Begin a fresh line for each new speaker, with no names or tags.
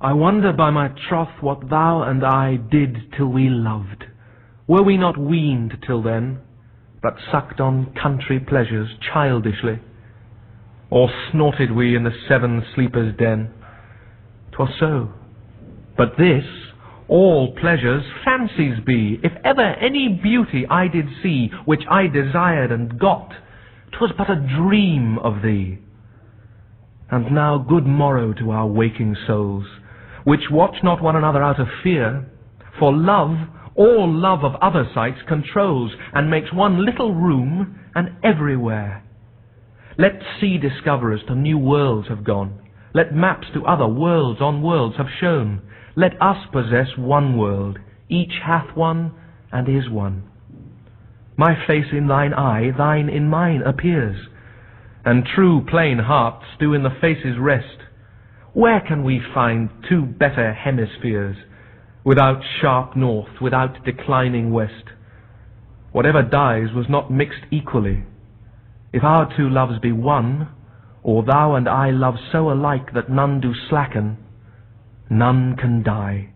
I wonder by my troth what thou and I did till we loved. Were we not weaned till then, but sucked on country pleasures childishly? Or snorted we in the seven sleepers' den? 'Twas so. But this, all pleasures, fancies be. If ever any beauty I did see, which I desired and got, 'twas but a dream of thee. And now good morrow to our waking souls, which watch not one another out of fear, for love, all love of other sights, controls, and makes one little room, and everywhere. Let sea discoverers to new worlds have gone. Let maps to other worlds on worlds have shown. Let us possess one world. Each hath one, and is one. My face in thine eye, thine in mine appears. And true plain hearts do in the faces rest. Where can we find two better hemispheres? Without sharp north, without declining west. Whatever dies was not mixed equally. If our two loves be one, or thou and I love so alike that none do slacken, none can die.